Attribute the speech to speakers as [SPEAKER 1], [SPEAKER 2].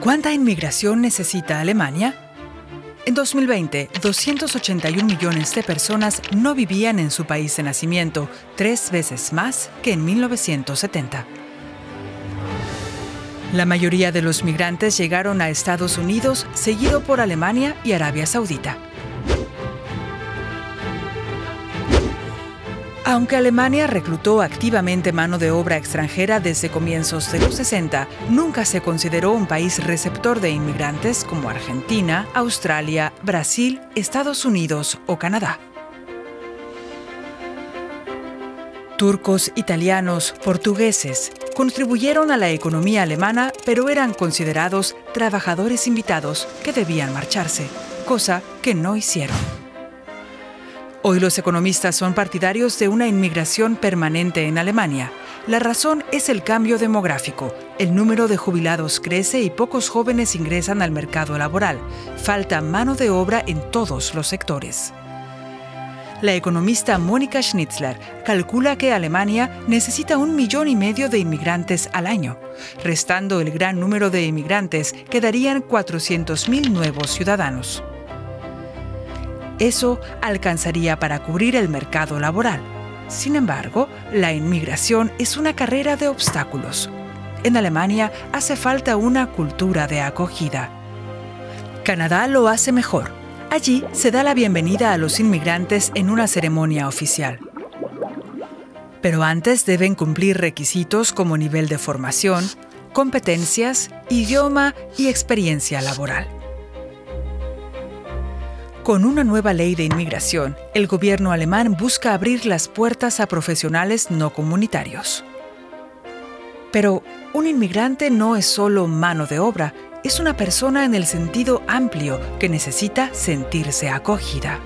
[SPEAKER 1] ¿Cuánta inmigración necesita Alemania? En 2020, 281 millones de personas no vivían en su país de nacimiento, tres veces más que en 1970. La mayoría de los migrantes llegaron a Estados Unidos, seguido por Alemania y Arabia Saudita. Aunque Alemania reclutó activamente mano de obra extranjera desde comienzos de los 60, nunca se consideró un país receptor de inmigrantes como Argentina, Australia, Brasil, Estados Unidos o Canadá. Turcos, italianos, portugueses contribuyeron a la economía alemana, pero eran considerados trabajadores invitados que debían marcharse, cosa que no hicieron. Hoy los economistas son partidarios de una inmigración permanente en Alemania. La razón es el cambio demográfico. El número de jubilados crece y pocos jóvenes ingresan al mercado laboral. Falta mano de obra en todos los sectores. La economista Mónica Schnitzler calcula que Alemania necesita un millón y medio de inmigrantes al año. Restando el gran número de inmigrantes, quedarían 400.000 nuevos ciudadanos. Eso alcanzaría para cubrir el mercado laboral. Sin embargo, la inmigración es una carrera de obstáculos. En Alemania hace falta una cultura de acogida. Canadá lo hace mejor. Allí se da la bienvenida a los inmigrantes en una ceremonia oficial. Pero antes deben cumplir requisitos como nivel de formación, competencias, idioma y experiencia laboral. Con una nueva ley de inmigración, el gobierno alemán busca abrir las puertas a profesionales no comunitarios. Pero un inmigrante no es solo mano de obra, es una persona en el sentido amplio que necesita sentirse acogida.